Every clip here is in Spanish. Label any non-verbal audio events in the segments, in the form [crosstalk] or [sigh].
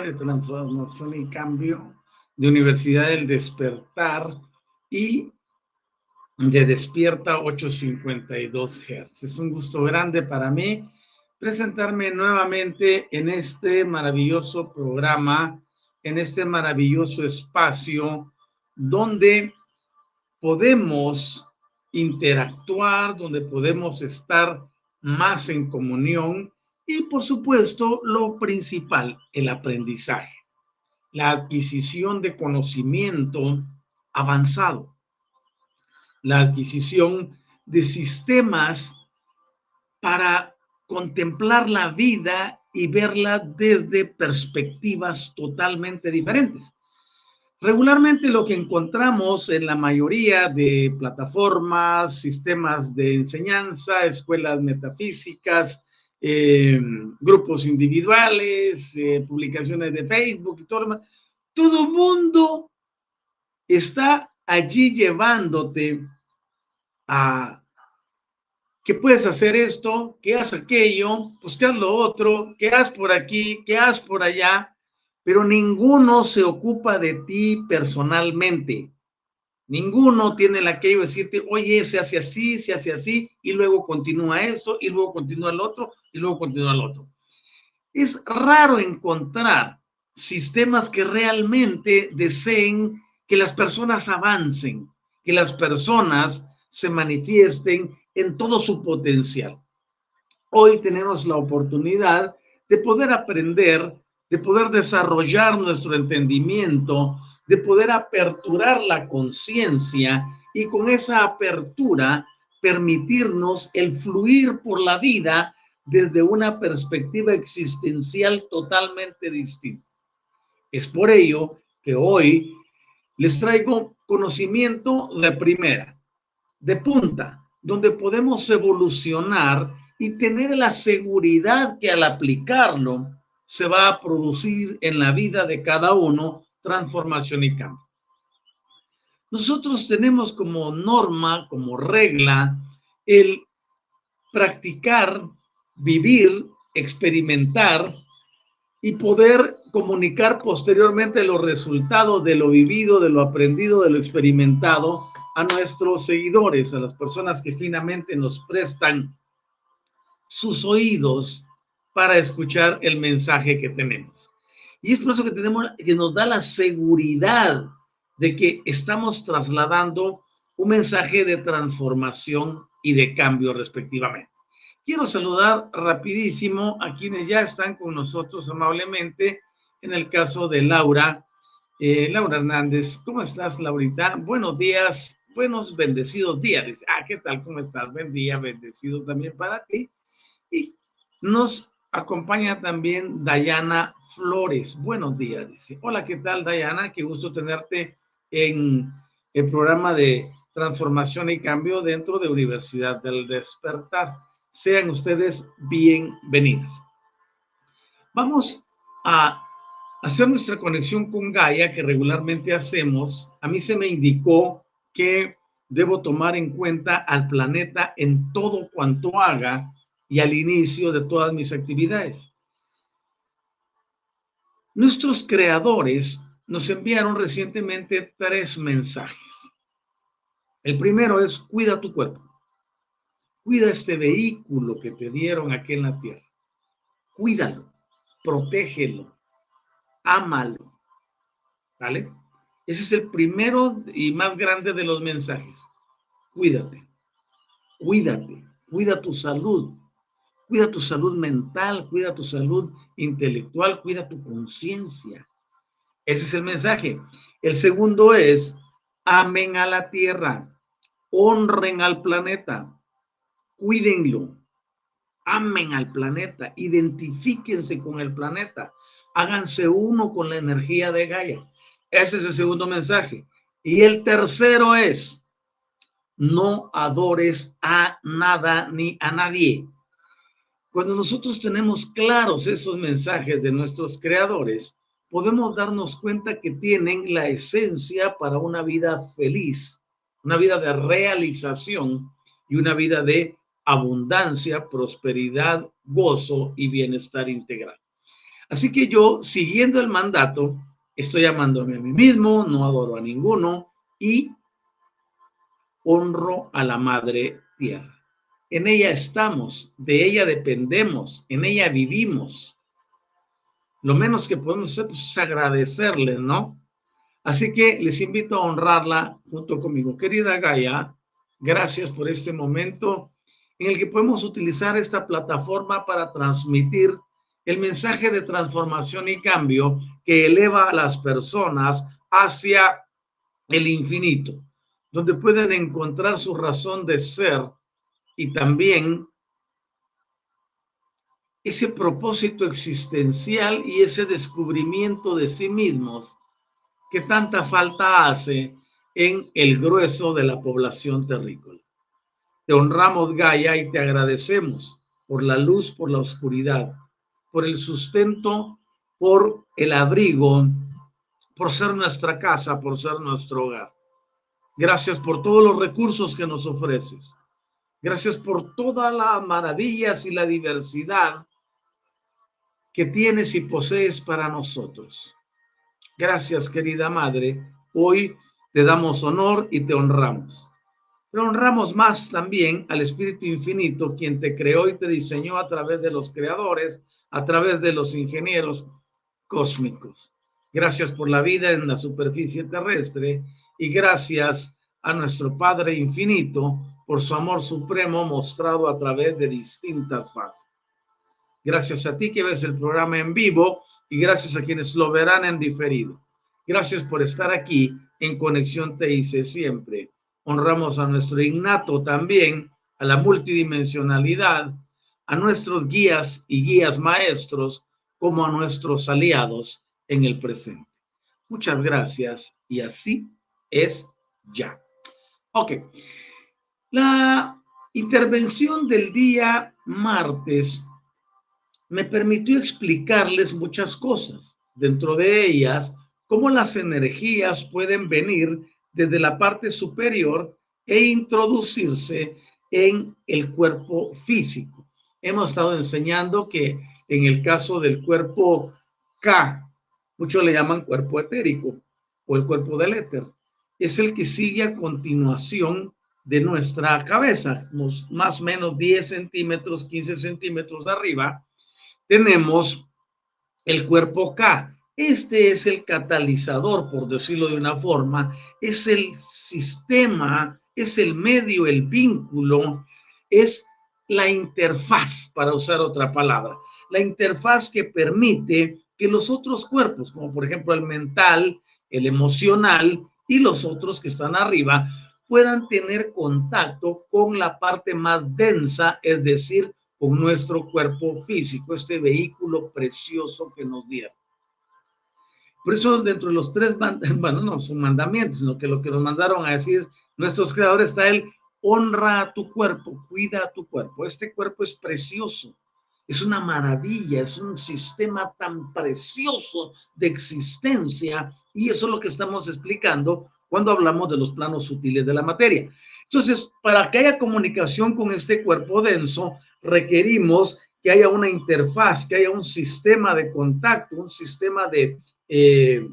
De transformación y cambio de Universidad del Despertar y de Despierta 852 Hz. Es un gusto grande para mí presentarme nuevamente en este maravilloso programa, en este maravilloso espacio donde podemos interactuar, donde podemos estar más en comunión y por supuesto, lo principal, el aprendizaje, la adquisición de conocimiento avanzado, la adquisición de sistemas para contemplar la vida y verla desde perspectivas totalmente diferentes. Regularmente lo que encontramos en la mayoría de plataformas, sistemas de enseñanza, escuelas metafísicas, eh, grupos individuales, eh, publicaciones de Facebook y todo lo demás. Todo mundo está allí llevándote a que puedes hacer esto, que haz aquello, pues que haz lo otro, que haz por aquí, que haz por allá, pero ninguno se ocupa de ti personalmente. Ninguno tiene la que decirte, oye, se hace así, se hace así, y luego continúa esto, y luego continúa el otro, y luego continúa el otro. Es raro encontrar sistemas que realmente deseen que las personas avancen, que las personas se manifiesten en todo su potencial. Hoy tenemos la oportunidad de poder aprender, de poder desarrollar nuestro entendimiento, de poder aperturar la conciencia y con esa apertura permitirnos el fluir por la vida desde una perspectiva existencial totalmente distinta. Es por ello que hoy les traigo conocimiento de primera, de punta, donde podemos evolucionar y tener la seguridad que al aplicarlo se va a producir en la vida de cada uno transformación y cambio. Nosotros tenemos como norma, como regla, el practicar, vivir, experimentar y poder comunicar posteriormente los resultados de lo vivido, de lo aprendido, de lo experimentado a nuestros seguidores, a las personas que finamente nos prestan sus oídos para escuchar el mensaje que tenemos. Y es por eso que tenemos, que nos da la seguridad de que estamos trasladando un mensaje de transformación y de cambio respectivamente. Quiero saludar rapidísimo a quienes ya están con nosotros amablemente. En el caso de Laura, eh, Laura Hernández, ¿cómo estás, Laurita? Buenos días, buenos bendecidos días. Ah, ¿qué tal? ¿Cómo estás? Buen día, bendecido también para ti. Y nos acompaña también Dayana Flores. Buenos días, dice. Hola, ¿qué tal, Dayana? Qué gusto tenerte en el programa de transformación y cambio dentro de Universidad del Despertar. Sean ustedes bienvenidos. Vamos a hacer nuestra conexión con Gaia que regularmente hacemos. A mí se me indicó que debo tomar en cuenta al planeta en todo cuanto haga y al inicio de todas mis actividades. Nuestros creadores nos enviaron recientemente tres mensajes. El primero es, cuida tu cuerpo. Cuida este vehículo que te dieron aquí en la tierra. Cuídalo, protégelo, ámalo. ¿Vale? Ese es el primero y más grande de los mensajes. Cuídate, cuídate, cuida tu salud, cuida tu salud mental, cuida tu salud intelectual, cuida tu conciencia. Ese es el mensaje. El segundo es, amen a la tierra, honren al planeta, cuídenlo, amen al planeta, identifíquense con el planeta, háganse uno con la energía de Gaia. Ese es el segundo mensaje. Y el tercero es, no adores a nada ni a nadie. Cuando nosotros tenemos claros esos mensajes de nuestros creadores, podemos darnos cuenta que tienen la esencia para una vida feliz, una vida de realización y una vida de abundancia, prosperidad, gozo y bienestar integral. Así que yo, siguiendo el mandato, estoy amándome a mí mismo, no adoro a ninguno y honro a la madre tierra. En ella estamos, de ella dependemos, en ella vivimos. Lo menos que podemos hacer es agradecerle, ¿no? Así que les invito a honrarla junto conmigo. Querida Gaia, gracias por este momento en el que podemos utilizar esta plataforma para transmitir el mensaje de transformación y cambio que eleva a las personas hacia el infinito, donde pueden encontrar su razón de ser y también ese propósito existencial y ese descubrimiento de sí mismos que tanta falta hace en el grueso de la población terrícola. Te honramos, Gaia, y te agradecemos por la luz, por la oscuridad, por el sustento, por el abrigo, por ser nuestra casa, por ser nuestro hogar. Gracias por todos los recursos que nos ofreces. Gracias por todas las maravillas y la diversidad que tienes y posees para nosotros. Gracias, querida Madre. Hoy te damos honor y te honramos. Pero honramos más también al Espíritu Infinito, quien te creó y te diseñó a través de los creadores, a través de los ingenieros cósmicos. Gracias por la vida en la superficie terrestre y gracias a nuestro Padre Infinito por su amor supremo mostrado a través de distintas fases. Gracias a ti que ves el programa en vivo y gracias a quienes lo verán en diferido. Gracias por estar aquí en Conexión Te hice siempre. Honramos a nuestro innato también, a la multidimensionalidad, a nuestros guías y guías maestros, como a nuestros aliados en el presente. Muchas gracias y así es ya. Ok. La intervención del día martes me permitió explicarles muchas cosas, dentro de ellas, cómo las energías pueden venir desde la parte superior e introducirse en el cuerpo físico. Hemos estado enseñando que en el caso del cuerpo K, muchos le llaman cuerpo etérico o el cuerpo del éter, es el que sigue a continuación de nuestra cabeza, más o menos 10 centímetros, 15 centímetros de arriba, tenemos el cuerpo K. Este es el catalizador, por decirlo de una forma, es el sistema, es el medio, el vínculo, es la interfaz, para usar otra palabra, la interfaz que permite que los otros cuerpos, como por ejemplo el mental, el emocional y los otros que están arriba, puedan tener contacto con la parte más densa, es decir, con nuestro cuerpo físico, este vehículo precioso que nos dieron. Por eso dentro de los tres, [laughs] bueno, no son mandamientos, sino que lo que nos mandaron a decir nuestros creadores está el honra a tu cuerpo, cuida a tu cuerpo. Este cuerpo es precioso, es una maravilla, es un sistema tan precioso de existencia y eso es lo que estamos explicando cuando hablamos de los planos sutiles de la materia. Entonces, para que haya comunicación con este cuerpo denso, requerimos que haya una interfaz, que haya un sistema de contacto, un sistema de eh,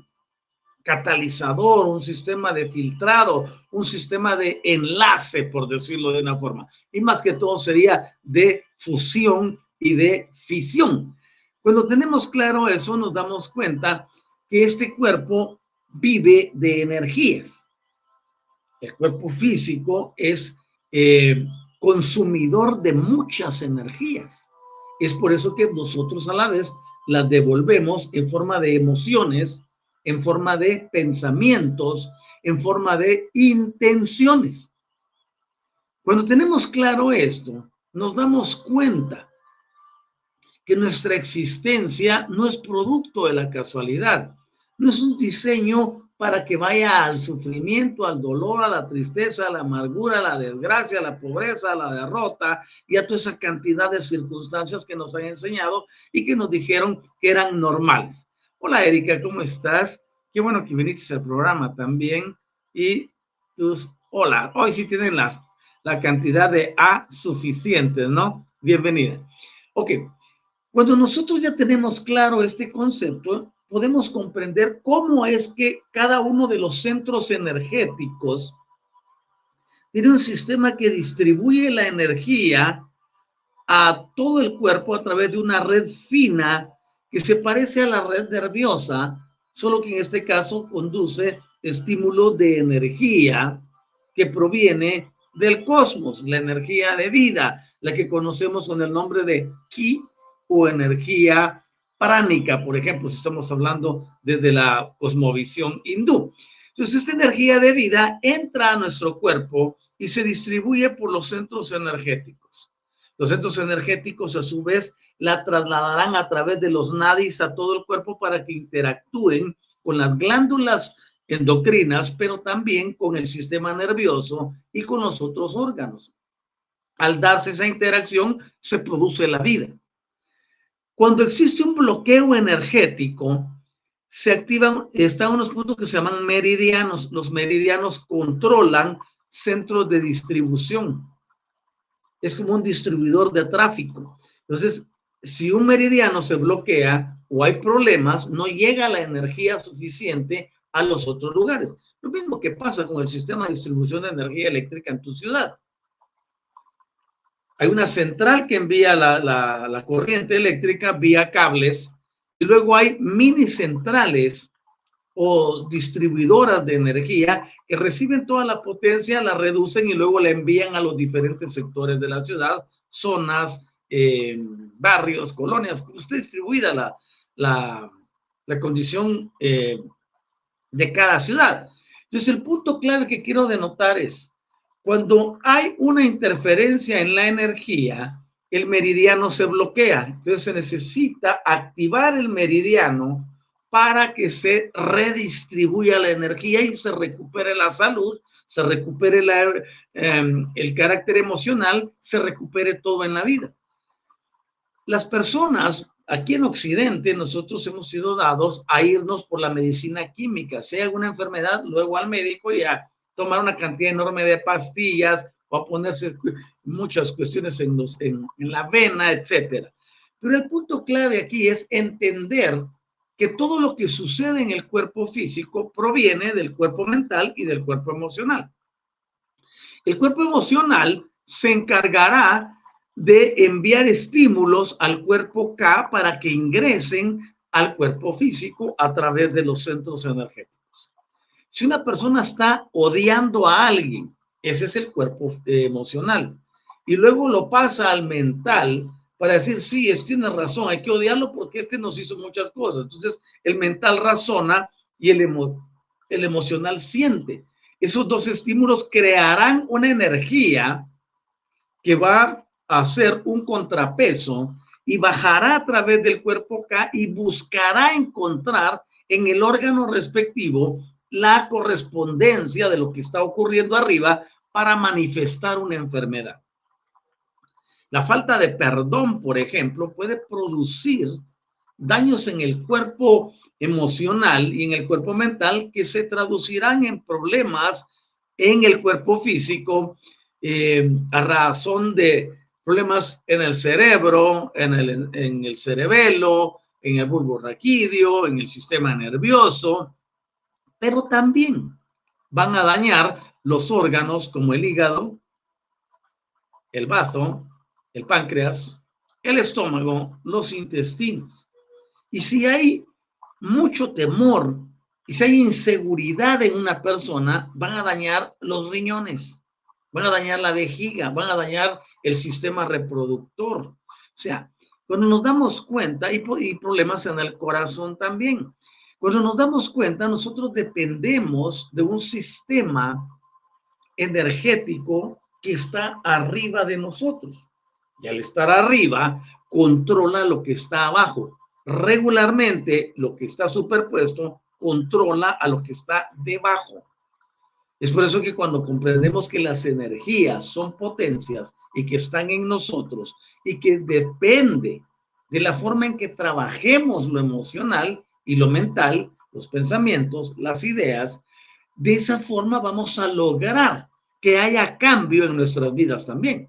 catalizador, un sistema de filtrado, un sistema de enlace, por decirlo de una forma. Y más que todo sería de fusión y de fisión. Cuando tenemos claro eso, nos damos cuenta que este cuerpo vive de energías. El cuerpo físico es eh, consumidor de muchas energías. Es por eso que nosotros a la vez las devolvemos en forma de emociones, en forma de pensamientos, en forma de intenciones. Cuando tenemos claro esto, nos damos cuenta que nuestra existencia no es producto de la casualidad, no es un diseño para que vaya al sufrimiento, al dolor, a la tristeza, a la amargura, a la desgracia, a la pobreza, a la derrota y a toda esa cantidad de circunstancias que nos han enseñado y que nos dijeron que eran normales. Hola Erika, ¿cómo estás? Qué bueno que viniste al programa también. Y tus, hola, hoy sí tienen la, la cantidad de A suficiente, ¿no? Bienvenida. Ok, cuando nosotros ya tenemos claro este concepto, podemos comprender cómo es que cada uno de los centros energéticos tiene un sistema que distribuye la energía a todo el cuerpo a través de una red fina que se parece a la red nerviosa, solo que en este caso conduce estímulo de energía que proviene del cosmos, la energía de vida, la que conocemos con el nombre de ki o energía pránica, por ejemplo, si estamos hablando desde la cosmovisión hindú. Entonces, esta energía de vida entra a nuestro cuerpo y se distribuye por los centros energéticos. Los centros energéticos, a su vez, la trasladarán a través de los nadis a todo el cuerpo para que interactúen con las glándulas endocrinas, pero también con el sistema nervioso y con los otros órganos. Al darse esa interacción, se produce la vida. Cuando existe un bloqueo energético, se activan, están unos puntos que se llaman meridianos. Los meridianos controlan centros de distribución. Es como un distribuidor de tráfico. Entonces, si un meridiano se bloquea o hay problemas, no llega la energía suficiente a los otros lugares. Lo mismo que pasa con el sistema de distribución de energía eléctrica en tu ciudad. Hay una central que envía la, corriente eléctrica vía cables y luego hay mini centrales o distribuidoras de energía que reciben toda la potencia, la reducen y luego la envían a los diferentes sectores de la ciudad, zonas, eh, barrios, colonias, está distribuida la condición eh, de cada ciudad. Entonces, el punto clave que quiero denotar es, cuando hay una interferencia en la energía, el meridiano se bloquea. Entonces se necesita activar el meridiano para que se redistribuya la energía y se recupere la salud, se recupere em, el carácter emocional, se recupere todo en la vida. Las personas aquí en Occidente, nosotros hemos sido dados a irnos por la medicina química. Si hay alguna enfermedad, luego al médico y a tomar una cantidad enorme de pastillas o a ponerse [laughs] muchas cuestiones en, los, en, la vena, etcétera. Pero el punto clave aquí es entender que todo lo que sucede en el cuerpo físico proviene del cuerpo mental y del cuerpo emocional. El cuerpo emocional se encargará de enviar estímulos al cuerpo K para que ingresen al cuerpo físico a través de los centros energéticos. Si una persona está odiando a alguien, ese es el cuerpo eh, emocional. y luego lo pasa al mental para decir, sí, es tiene razón, hay que odiarlo porque este nos hizo muchas cosas. Entonces, el mental razona y el, el emocional siente. Esos dos estímulos crearán una energía que va a hacer un contrapeso y bajará a través del cuerpo K y buscará encontrar en el órgano respectivo la correspondencia de lo que está ocurriendo arriba para manifestar una enfermedad. La falta de perdón, por ejemplo, puede producir daños en el cuerpo emocional y en el cuerpo mental que se traducirán en problemas en el cuerpo físico eh, a razón de problemas en el cerebro, en el, en el cerebelo, en el bulbo raquídeo, en el sistema nervioso, pero también van a dañar los órganos como el hígado, el bazo, el páncreas, el estómago, los intestinos. Y si hay mucho temor y si hay inseguridad en una persona, van a dañar los riñones, van a dañar la vejiga, van a dañar el sistema reproductor. O sea, cuando nos damos cuenta, hay, problemas en el corazón también. Cuando nos damos cuenta, nosotros dependemos de un sistema energético que está arriba de nosotros. Y al estar arriba, controla lo que está abajo. Regularmente, lo que está superpuesto controla a lo que está debajo. Es por eso que cuando comprendemos que las energías son potencias y que están en nosotros y que depende de la forma en que trabajemos lo emocional y lo mental, los pensamientos, las ideas, de esa forma vamos a lograr que haya cambio en nuestras vidas también.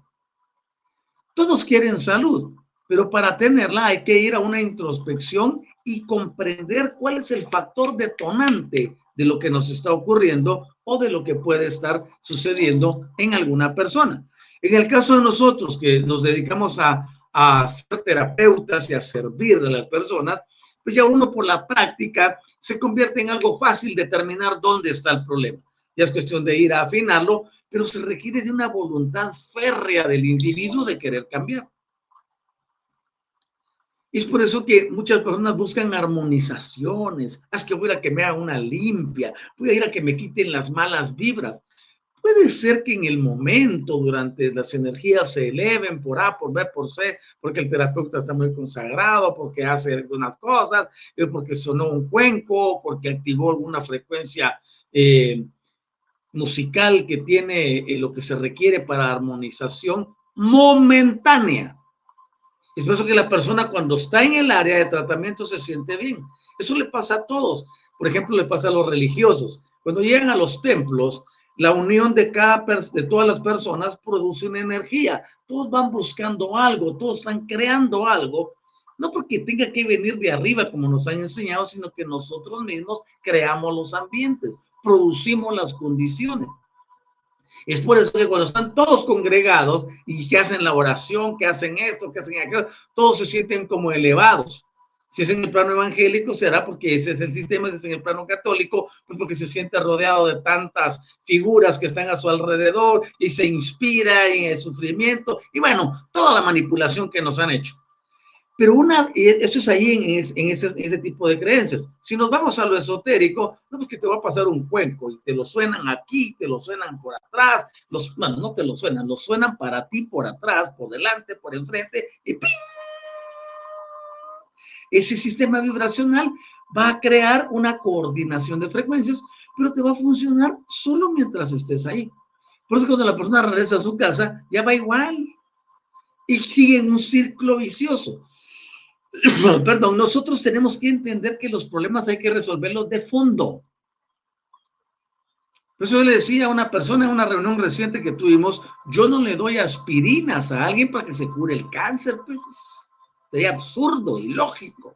Todos quieren salud, pero para tenerla hay que ir a una introspección y comprender cuál es el factor detonante de lo que nos está ocurriendo o de lo que puede estar sucediendo en alguna persona. En el caso de nosotros que nos dedicamos a, a ser terapeutas y a servir a las personas, pues ya uno por la práctica se convierte en algo fácil determinar dónde está el problema. Ya es cuestión de ir a afinarlo, pero se requiere de una voluntad férrea del individuo de querer cambiar. Es por eso que muchas personas buscan armonizaciones. Haz que voy a que me haga una limpia, voy a ir a que me quiten las malas vibras. Puede ser que en el momento, durante las energías se eleven por A, por B, por C, porque el terapeuta está muy consagrado, porque hace algunas cosas, eh, porque sonó un cuenco, porque activó alguna frecuencia eh, musical que tiene eh, lo que se requiere para armonización momentánea. Es por eso que la persona cuando está en el área de tratamiento se siente bien. Eso le pasa a todos. Por ejemplo, le pasa a los religiosos. Cuando llegan a los templos, la unión de cada de todas las personas produce una energía. Todos van buscando algo, todos están creando algo, no porque tenga que venir de arriba como nos han enseñado, sino que nosotros mismos creamos los ambientes, producimos las condiciones. Es por eso que cuando están todos congregados y que hacen la oración, que hacen esto, que hacen aquello, todos se sienten como elevados. Si es en el plano evangélico, será porque ese es el sistema, si es en el plano católico, pues porque se siente rodeado de tantas figuras que están a su alrededor y se inspira en el sufrimiento y bueno, toda la manipulación que nos han hecho. Pero una, eso es ahí en, ese, en, ese, tipo de creencias. Si nos vamos a lo esotérico, no es que te va a pasar un cuenco y te lo suenan aquí, te lo suenan por atrás, los, bueno, no te lo suenan, lo suenan para ti por atrás, por delante, por enfrente y ¡ping! Ese sistema vibracional va a crear una coordinación de frecuencias, pero te va a funcionar solo mientras estés ahí. Por eso cuando la persona regresa a su casa, ya va igual y sigue en un círculo vicioso. [clears throat] perdón, nosotros tenemos que entender que los problemas hay que resolverlos de fondo. Por eso yo le decía a una persona en una reunión reciente que tuvimos, yo no le doy aspirinas a alguien para que se cure el cáncer, pues sería absurdo, ilógico.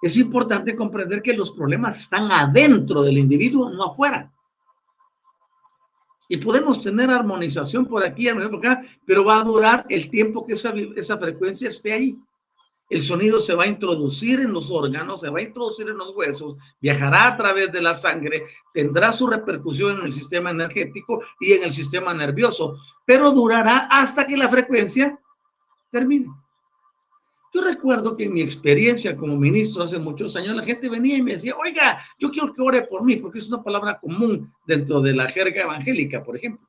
Es importante comprender que los problemas están adentro del individuo, no afuera. Y podemos tener armonización por aquí, por acá, pero va a durar el tiempo que esa, esa frecuencia esté ahí. el sonido se va a introducir en los órganos, se va a introducir en los huesos, viajará a través de la sangre, tendrá su repercusión en el sistema energético y en el sistema nervioso, pero durará hasta que la frecuencia termine. Yo recuerdo que en mi experiencia como ministro hace muchos años, la gente venía y me decía, oiga, yo quiero que ore por mí, porque es una palabra común dentro de la jerga evangélica, por ejemplo.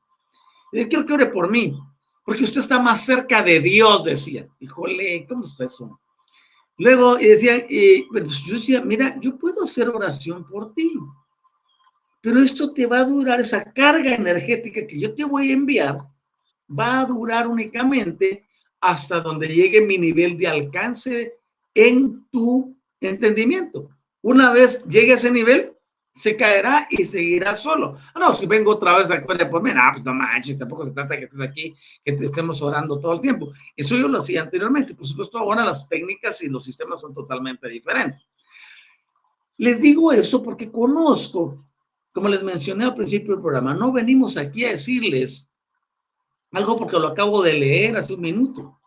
Yo quiero que ore por mí, porque usted está más cerca de Dios, decía. Híjole, ¿cómo está eso? Luego decía, pues yo decía, mira, yo puedo hacer oración por ti, pero esto te va a durar, esa carga energética que yo te voy a enviar, va a durar únicamente hasta donde llegue mi nivel de alcance en tu entendimiento. Una vez llegue a ese nivel, se caerá y seguirá solo. Ah, no, si vengo otra vez a por pues mí, pues no manches, tampoco se trata que estés aquí, que te estemos orando todo el tiempo. Eso yo lo hacía anteriormente. Por supuesto, ahora las técnicas y los sistemas son totalmente diferentes. Les digo esto porque conozco, como les mencioné al principio del programa, no venimos aquí a decirles algo porque lo acabo de leer hace un minuto.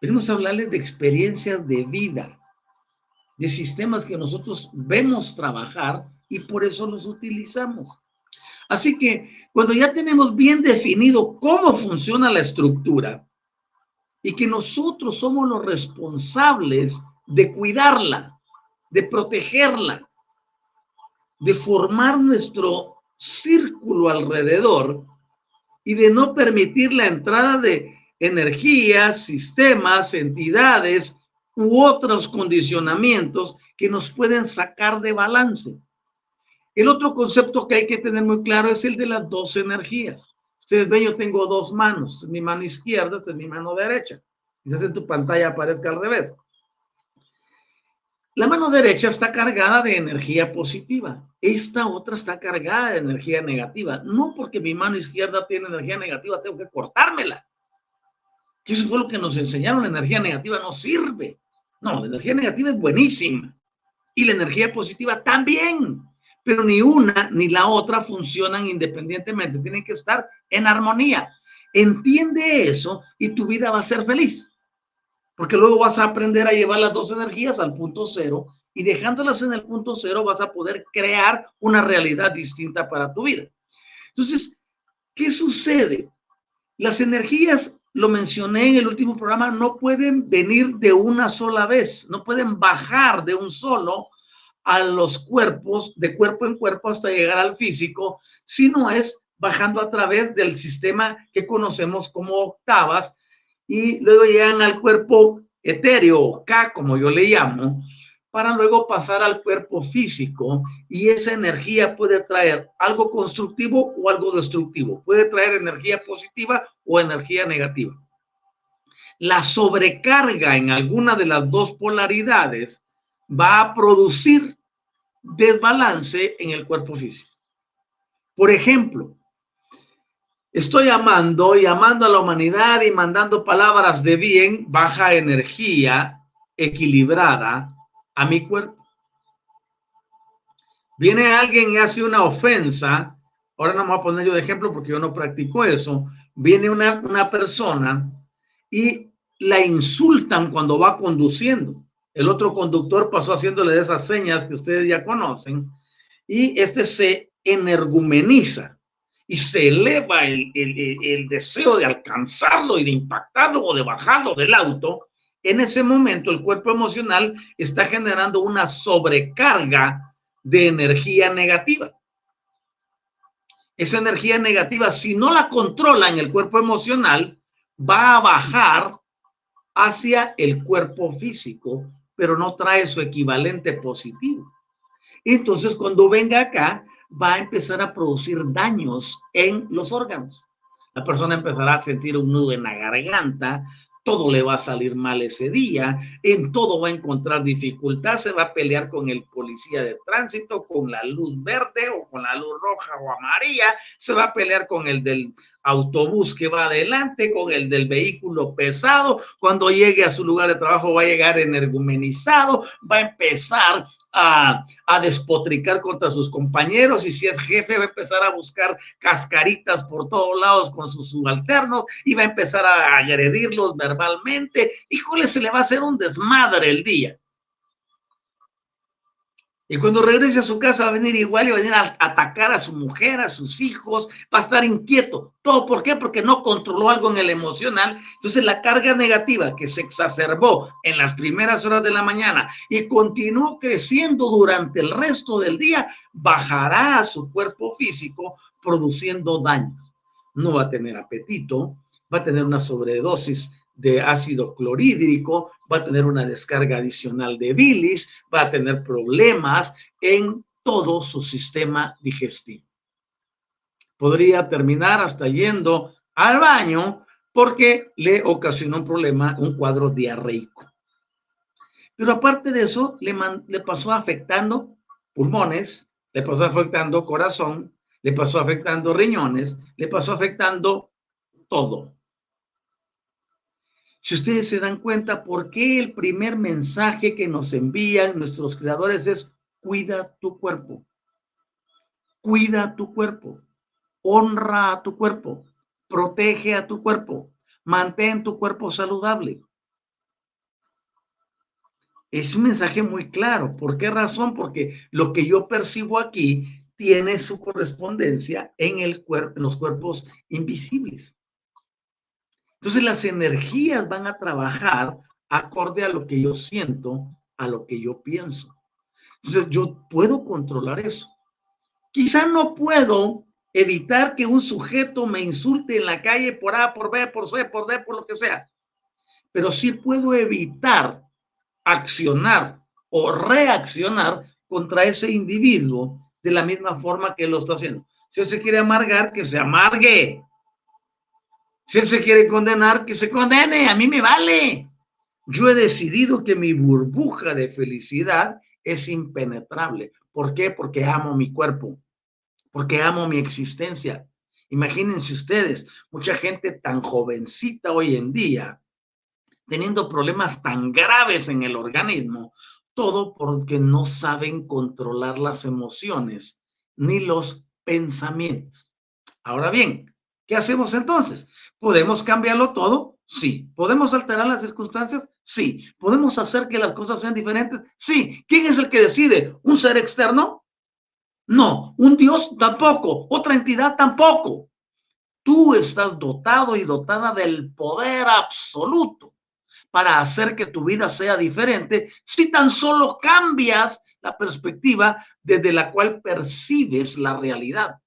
Venimos a hablarles de experiencias de vida, de sistemas que nosotros vemos trabajar y por eso los utilizamos. Así que cuando ya tenemos bien definido cómo funciona la estructura y que nosotros somos los responsables de cuidarla, de protegerla, de formar nuestro círculo alrededor, y de no permitir la entrada de energías, sistemas, entidades u otros condicionamientos que nos pueden sacar de balance. El otro concepto que hay que tener muy claro es el de las dos energías. Ustedes ven, yo tengo dos manos. Mi mano izquierda es mi mano derecha. Quizás en tu pantalla aparezca al revés. La mano derecha está cargada de energía positiva. Esta otra está cargada de energía negativa. No porque mi mano izquierda tiene energía negativa, tengo que cortármela. Eso fue lo que nos enseñaron. La energía negativa no sirve. No, la energía negativa es buenísima. Y la energía positiva también. Pero ni una ni la otra funcionan independientemente. Tienen que estar en armonía. Entiende eso y tu vida va a ser feliz porque luego vas a aprender a llevar las dos energías al punto cero y dejándolas en el punto cero vas a poder crear una realidad distinta para tu vida. Entonces, ¿qué sucede? Las energías, lo mencioné en el último programa, no pueden venir de una sola vez, no pueden bajar de un solo a los cuerpos, de cuerpo en cuerpo hasta llegar al físico, sino es bajando a través del sistema que conocemos como octavas, y luego llegan al cuerpo etéreo, K, como yo le llamo, para luego pasar al cuerpo físico y esa energía puede traer algo constructivo o algo destructivo, puede traer energía positiva o energía negativa. La sobrecarga en alguna de las dos polaridades va a producir desbalance en el cuerpo físico. Por ejemplo, Estoy amando y amando a la humanidad y mandando palabras de bien, baja energía, equilibrada a mi cuerpo. Viene alguien y hace una ofensa, ahora no me voy a poner yo de ejemplo porque yo no practico eso, viene una, una persona y la insultan cuando va conduciendo. El otro conductor pasó haciéndole esas señas que ustedes ya conocen y este se energumeniza y se eleva el, el, deseo de alcanzarlo y de impactarlo o de bajarlo del auto, en ese momento el cuerpo emocional está generando una sobrecarga de energía negativa. Esa energía negativa, si no la controla en el cuerpo emocional, va a bajar hacia el cuerpo físico, pero no trae su equivalente positivo. Entonces, cuando venga acá, va a empezar a producir daños en los órganos. La persona empezará a sentir un nudo en la garganta, todo le va a salir mal ese día, en todo va a encontrar dificultad, se va a pelear con el policía de tránsito, con la luz verde o con la luz roja o amarilla, se va a pelear con el del autobús que va adelante con el del vehículo pesado. Cuando llegue a su lugar de trabajo va a llegar energumenizado, va a empezar a, a, despotricar contra sus compañeros y si es jefe va a empezar a buscar cascaritas por todos lados con sus subalternos y va a empezar a agredirlos verbalmente. Híjole, se le va a hacer un desmadre el día. Y cuando regrese a su casa va a venir igual y va a venir a atacar a su mujer, a sus hijos, va a estar inquieto. ¿Todo por qué? Porque no controló algo en el emocional. Entonces la carga negativa que se exacerbó en las primeras horas de la mañana y continuó creciendo durante el resto del día, bajará a su cuerpo físico produciendo daños. No va a tener apetito, va a tener una sobredosis de ácido clorhídrico, va a tener una descarga adicional de bilis, va a tener problemas en todo su sistema digestivo. Podría terminar hasta yendo al baño porque le ocasionó un problema, un cuadro diarreico. Pero aparte de eso, le, le pasó afectando pulmones, le pasó afectando corazón, le pasó afectando riñones, le pasó afectando todo. Si ustedes se dan cuenta, ¿por qué el primer mensaje que nos envían nuestros creadores es cuida tu cuerpo? Cuida tu cuerpo, honra a tu cuerpo, protege a tu cuerpo, mantén tu cuerpo saludable. Es un mensaje muy claro. ¿Por qué razón? Porque lo que yo percibo aquí tiene su correspondencia en, el en los cuerpos invisibles. Entonces las energías van a trabajar acorde a lo que yo siento, a lo que yo pienso. Entonces yo puedo controlar eso. Quizá no puedo evitar que un sujeto me insulte en la calle por A, por B, por C, por D, por lo que sea. Pero sí puedo evitar accionar o reaccionar contra ese individuo de la misma forma que lo está haciendo. Si se quiere amargar, que se amargue. Si él se quiere condenar, que se condene, a mí me vale. Yo he decidido que mi burbuja de felicidad es impenetrable. ¿Por qué? Porque amo mi cuerpo, porque amo mi existencia. Imagínense ustedes, mucha gente tan jovencita hoy en día, teniendo problemas tan graves en el organismo, todo porque no saben controlar las emociones ni los pensamientos. Ahora bien, ¿Qué hacemos entonces? ¿Podemos cambiarlo todo? Sí. ¿Podemos alterar las circunstancias? Sí. ¿Podemos hacer que las cosas sean diferentes? Sí. ¿Quién es el que decide? ¿Un ser externo? No. ¿Un Dios? Tampoco. ¿Otra entidad? Tampoco. Tú estás dotado y dotada del poder absoluto para hacer que tu vida sea diferente si tan solo cambias la perspectiva desde la cual percibes la realidad.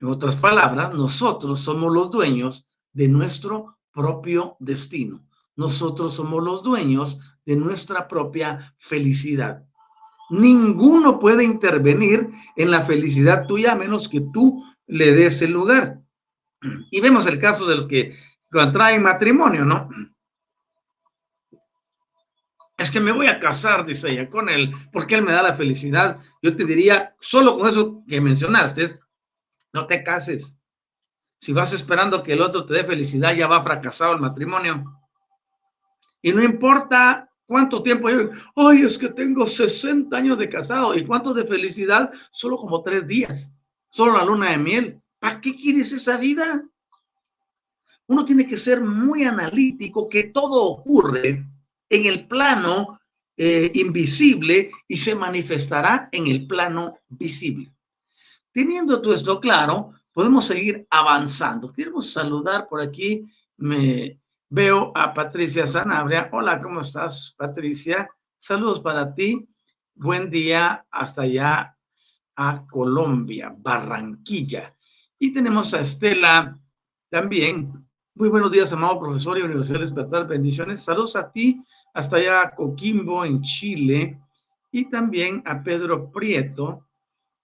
En otras palabras, nosotros somos los dueños de nuestro propio destino. Nosotros somos los dueños de nuestra propia felicidad. Ninguno puede intervenir en la felicidad tuya a menos que tú le des el lugar. Y vemos el caso de los que contraen matrimonio, ¿no? Es que me voy a casar, dice ella, con él, porque él me da la felicidad. Yo te diría, solo con eso que mencionaste, no te cases. Si vas esperando que el otro te dé felicidad, ya va fracasado el matrimonio. Y no importa cuánto tiempo yo, ay, es que tengo 60 años de casado. ¿Y cuánto de felicidad? Solo como tres días. Solo la luna de miel. ¿Para qué quieres esa vida? Uno tiene que ser muy analítico, que todo ocurre en el plano eh, invisible y se manifestará en el plano visible. Teniendo todo esto claro, podemos seguir avanzando. Queremos saludar por aquí. Me veo a Patricia Sanabria. Hola, ¿cómo estás, Patricia? Saludos para ti. Buen día hasta allá a Colombia, Barranquilla. Y tenemos a Estela también. Muy buenos días, amado profesor y Universidad Despertar. Bendiciones. Saludos a ti hasta allá a Coquimbo, en Chile. Y también a Pedro Prieto.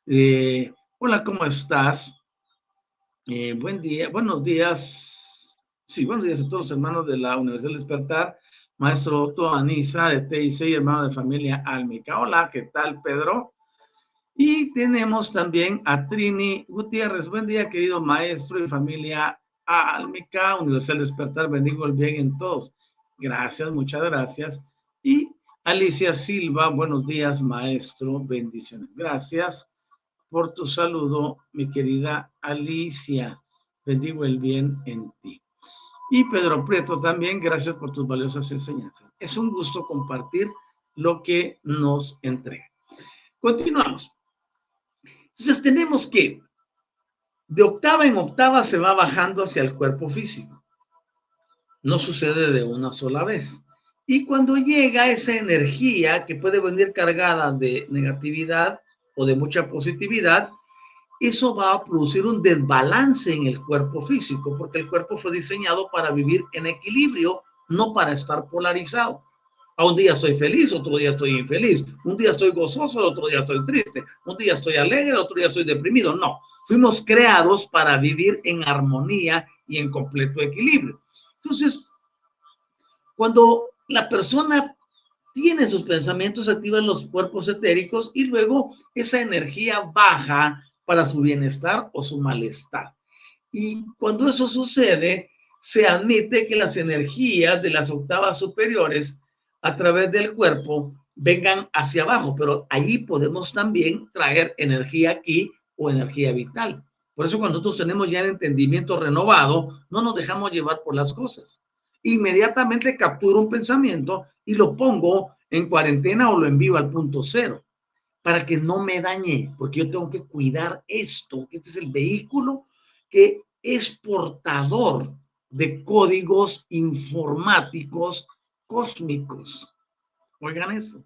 Eh, Hola, ¿cómo estás? Eh, buen día, buenos días. Sí, buenos días a todos los hermanos de la Universidad del Despertar. Maestro Otto Anisa de TIC y hermano de familia Almica. Hola, ¿qué tal, Pedro? Y tenemos también a Trini Gutiérrez. Buen día, querido maestro y familia Almica, Universal Despertar. Bendigo el bien en todos. Gracias, muchas gracias. Y Alicia Silva, buenos días, maestro. Bendiciones. Gracias por tu saludo, mi querida Alicia. Bendigo el bien en ti. Y Pedro Prieto también, gracias por tus valiosas enseñanzas. Es un gusto compartir lo que nos entrega. Continuamos. Entonces tenemos que, de octava en octava se va bajando hacia el cuerpo físico. No sucede de una sola vez. Y cuando llega esa energía que puede venir cargada de negatividad, o de mucha positividad, eso va a producir un desbalance en el cuerpo físico, porque el cuerpo fue diseñado para vivir en equilibrio, no para estar polarizado. A un día estoy feliz, otro día estoy infeliz. Un día estoy gozoso, otro día estoy triste. Un día estoy alegre, otro día estoy deprimido. No, fuimos creados para vivir en armonía y en completo equilibrio. Entonces, cuando la persona tiene sus pensamientos, activan los cuerpos etéricos y luego esa energía baja para su bienestar o su malestar. Y cuando eso sucede, se admite que las energías de las octavas superiores a través del cuerpo vengan hacia abajo, pero ahí podemos también traer energía aquí o energía vital. Por eso cuando nosotros tenemos ya el entendimiento renovado, no nos dejamos llevar por las cosas inmediatamente capturo un pensamiento y lo pongo en cuarentena o lo envío al punto cero para que no me dañe, porque yo tengo que cuidar esto, este es el vehículo que es portador de códigos informáticos cósmicos. Oigan eso.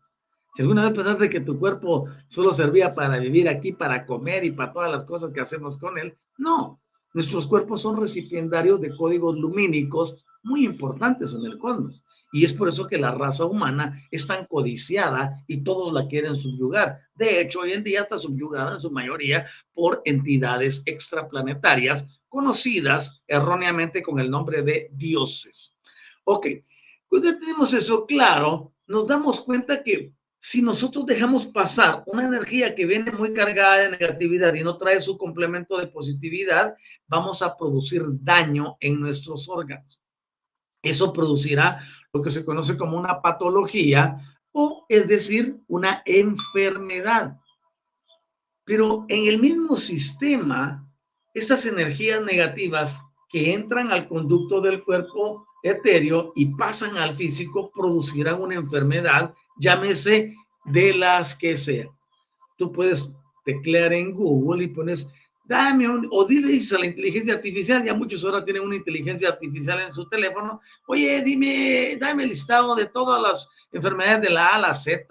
Si alguna vez pensaste que tu cuerpo solo servía para vivir aquí, para comer y para todas las cosas que hacemos con él, no. Nuestros cuerpos son recipiendarios de códigos lumínicos muy importantes en el cosmos. Y es por eso que la raza humana es tan codiciada y todos la quieren subyugar. De hecho, hoy en día está subyugada en su mayoría por entidades extraplanetarias conocidas erróneamente con el nombre de dioses. Ok, cuando tenemos eso claro, nos damos cuenta que si nosotros dejamos pasar una energía que viene muy cargada de negatividad y no trae su complemento de positividad, vamos a producir daño en nuestros órganos. Eso producirá lo que se conoce como una patología o es decir, una enfermedad. Pero en el mismo sistema, estas energías negativas que entran al conducto del cuerpo etéreo y pasan al físico producirán una enfermedad, llámese de las que sea. Tú puedes teclear en Google y pones dame un, o dile a la inteligencia artificial, ya muchos ahora tienen una inteligencia artificial en su teléfono, oye, dime, dame el listado de todas las enfermedades de la A a la Z,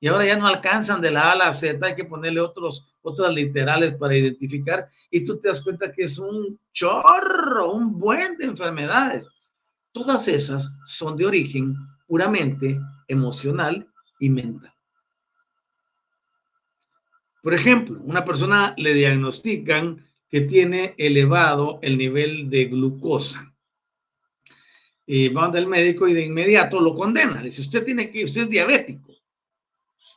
y ahora ya no alcanzan de la A a la Z, hay que ponerle otros, otras literales para identificar, y tú te das cuenta que es un chorro, un buen de enfermedades. Todas esas son de origen puramente emocional y mental. Por ejemplo, una persona le diagnostican que tiene elevado el nivel de glucosa. Y va del médico y de inmediato lo condena. Dice, usted tiene que, usted es diabético.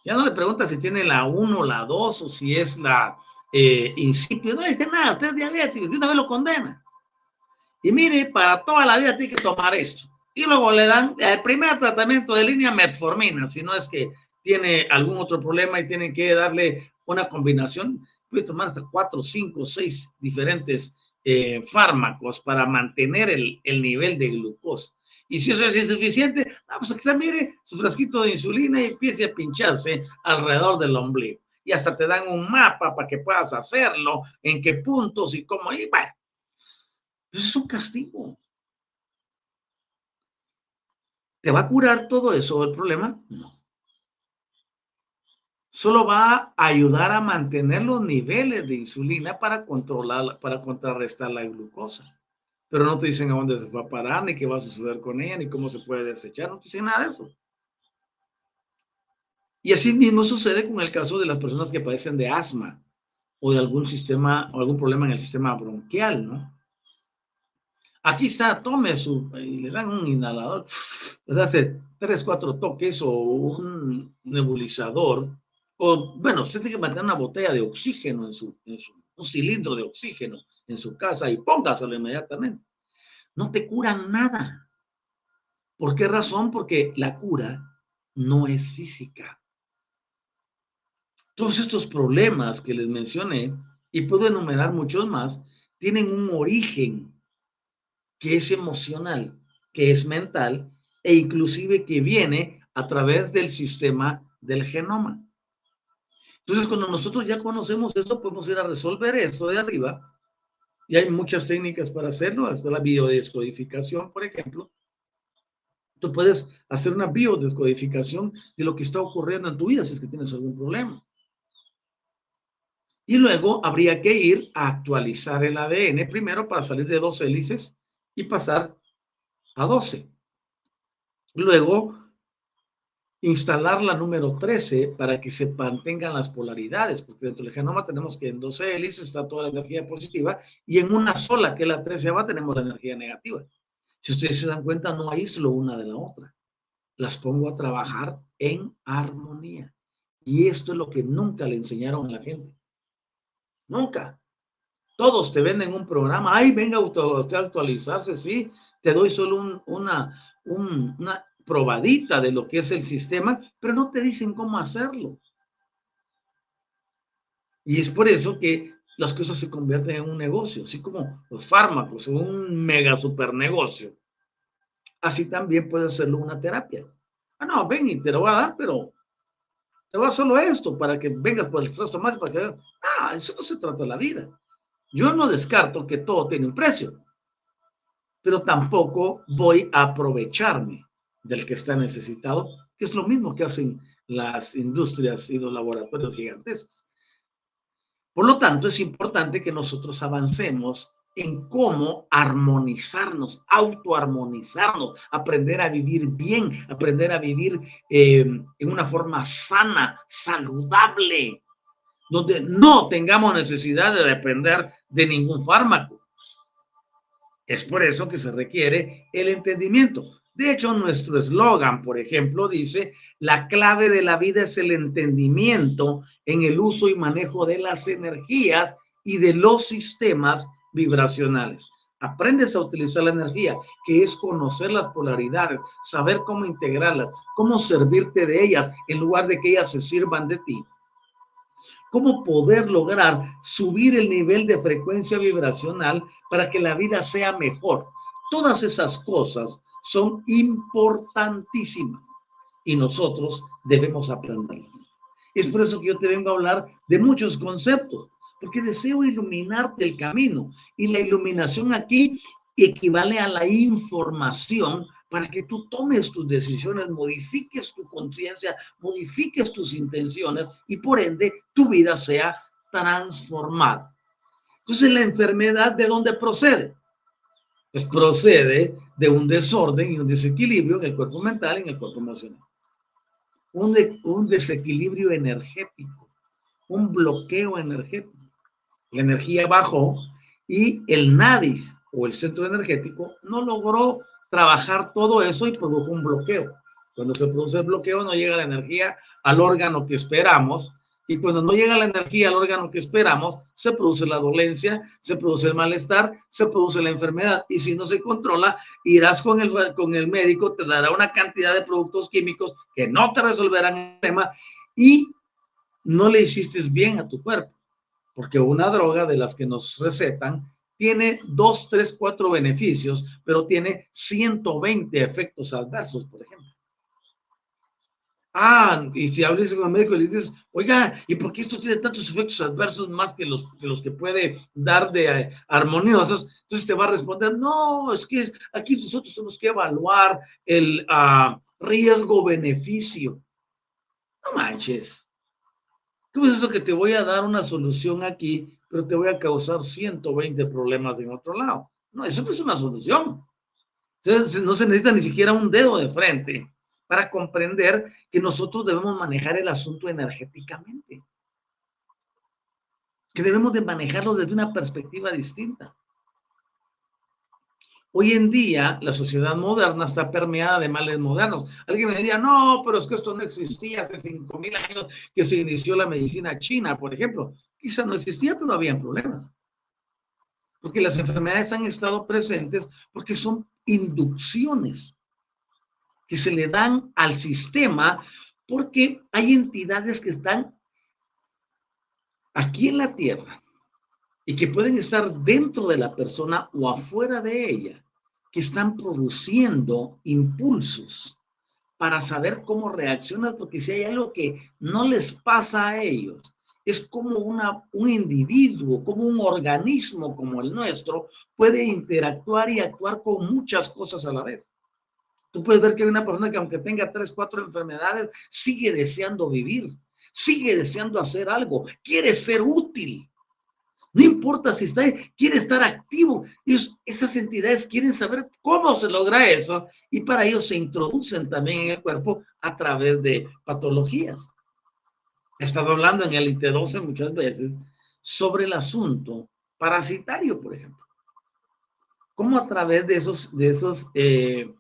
Ya no le pregunta si tiene la 1, la 2 o si es la eh. No dice nada, usted es diabético. De una vez lo condena. Y mire, para toda la vida tiene que tomar esto. Y luego le dan el primer tratamiento de línea metformina, si no es que tiene algún otro problema y tienen que darle una combinación, puede tomar hasta cuatro, cinco, seis diferentes eh, fármacos para mantener el, nivel de glucosa. Y si eso es insuficiente, vamos pues a mire, su frasquito de insulina y empiece a pincharse alrededor del ombligo. Y hasta te dan un mapa para que puedas hacerlo, en qué puntos y cómo. Y bueno, eso es un castigo. ¿Te va a curar todo eso el problema? No solo va a ayudar a mantener los niveles de insulina para controlar, para contrarrestar la glucosa. Pero no te dicen a dónde se va a parar, ni qué va a suceder con ella, ni cómo se puede desechar, no te dicen nada de eso. Y así mismo sucede con el caso de las personas que padecen de asma o de algún sistema o algún problema en el sistema bronquial, ¿no? Aquí está, tome su, y le dan un inhalador, les hace tres, cuatro toques o un nebulizador o bueno, usted tiene que mantener una botella de oxígeno en su, un cilindro de oxígeno en su casa y póngaselo inmediatamente. No te curan nada. ¿Por qué razón? Porque la cura no es física. Todos estos problemas que les mencioné, y puedo enumerar muchos más, tienen un origen que es emocional, que es mental e inclusive que viene a través del sistema del genoma. Entonces, cuando nosotros ya conocemos eso, podemos ir a resolver esto de arriba. Y hay muchas técnicas para hacerlo, hasta la biodescodificación, por ejemplo. Tú puedes hacer una biodescodificación de lo que está ocurriendo en tu vida si es que tienes algún problema. Y luego habría que ir a actualizar el ADN primero para salir de dos hélices y pasar a 12. Luego, instalar la número 13 para que se mantengan las polaridades, porque dentro del genoma tenemos que en 12 hélices está toda la energía positiva y en una sola, que es la 13 va, tenemos la energía negativa. Si ustedes se dan cuenta, no aíslo una de la otra. Las pongo a trabajar en armonía. Y esto es lo que nunca le enseñaron a la gente. Nunca. Todos te venden un programa. Ay, venga usted a actualizarse, sí. Te doy solo una, una probadita de lo que es el sistema, pero no te dicen cómo hacerlo. Y es por eso que las cosas se convierten en un negocio, así como los fármacos, un mega super negocio. Así también puede hacerlo una terapia. Ah, no, ven y te lo voy a dar, pero te voy a solo esto para que vengas por el resto más, para que... Ah, eso no se trata de la vida. Yo no descarto que todo tiene un precio, pero tampoco voy a aprovecharme del que está necesitado, que es lo mismo que hacen las industrias y los laboratorios gigantescos. Por lo tanto, es importante que nosotros avancemos en cómo armonizarnos, autoarmonizarnos, aprender a vivir bien, aprender a vivir eh, en una forma sana, saludable, donde no tengamos necesidad de depender de ningún fármaco. Es por eso que se requiere el entendimiento. De hecho, nuestro eslogan, por ejemplo, dice, la clave de la vida es el entendimiento en el uso y manejo de las energías y de los sistemas vibracionales. Aprendes a utilizar la energía, que es conocer las polaridades, saber cómo integrarlas, cómo servirte de ellas en lugar de que ellas se sirvan de ti. Cómo poder lograr subir el nivel de frecuencia vibracional para que la vida sea mejor. Todas esas cosas son importantísimas y nosotros debemos aprenderlas. Es por eso que yo te vengo a hablar de muchos conceptos, porque deseo iluminarte el camino y la iluminación aquí equivale a la información para que tú tomes tus decisiones, modifiques tu conciencia, modifiques tus intenciones y por ende tu vida sea transformada. Entonces, la enfermedad de dónde procede? Pues procede de un desorden y un desequilibrio en el cuerpo mental en el cuerpo emocional. Un, un desequilibrio energético, un bloqueo energético. La energía bajó y el nadis o el centro energético no logró trabajar todo eso y produjo un bloqueo. Cuando se produce el bloqueo no llega la energía al órgano que esperamos y cuando no llega la energía al órgano que esperamos, se produce la dolencia, se produce el malestar, se produce la enfermedad. Y si no se controla, irás con el, con el médico, te dará una cantidad de productos químicos que no te resolverán el problema y no le hiciste bien a tu cuerpo. Porque una droga de las que nos recetan tiene dos, tres, cuatro beneficios, pero tiene 120 efectos adversos, por ejemplo. Ah, y si hablas con el médico y le dices, oiga, ¿y por qué esto tiene tantos efectos adversos más que los que, puede dar de eh, armoniosos? Entonces te va a responder, no, es que aquí nosotros tenemos que evaluar el ah, riesgo-beneficio. No manches. ¿Cómo es eso que te voy a dar una solución aquí, pero te voy a causar 120 problemas en otro lado? No, eso no es una solución. no se necesita ni siquiera un dedo de frente para comprender que nosotros debemos manejar el asunto energéticamente, que debemos de manejarlo desde una perspectiva distinta. Hoy en día, la sociedad moderna está permeada de males modernos. Alguien me diría, no, pero es que esto no existía hace 5.000 años que se inició la medicina china, por ejemplo. Quizá no existía, pero habían problemas. Porque las enfermedades han estado presentes porque son inducciones que se le dan al sistema porque hay entidades que están aquí en la Tierra y que pueden estar dentro de la persona o afuera de ella, que están produciendo impulsos para saber cómo reaccionar, porque si hay algo que no les pasa a ellos, es como una, un individuo, como un organismo como el nuestro, puede interactuar y actuar con muchas cosas a la vez. Tú puedes ver que hay una persona que aunque tenga tres, cuatro enfermedades, sigue deseando vivir, sigue deseando hacer algo, quiere ser útil. No importa si está, quiere estar activo. esas entidades quieren saber cómo se logra eso y para ello se introducen también en el cuerpo a través de patologías. He estado hablando en el IT12 muchas veces sobre el asunto parasitario, por ejemplo. Cómo a través de esos, de esos eh,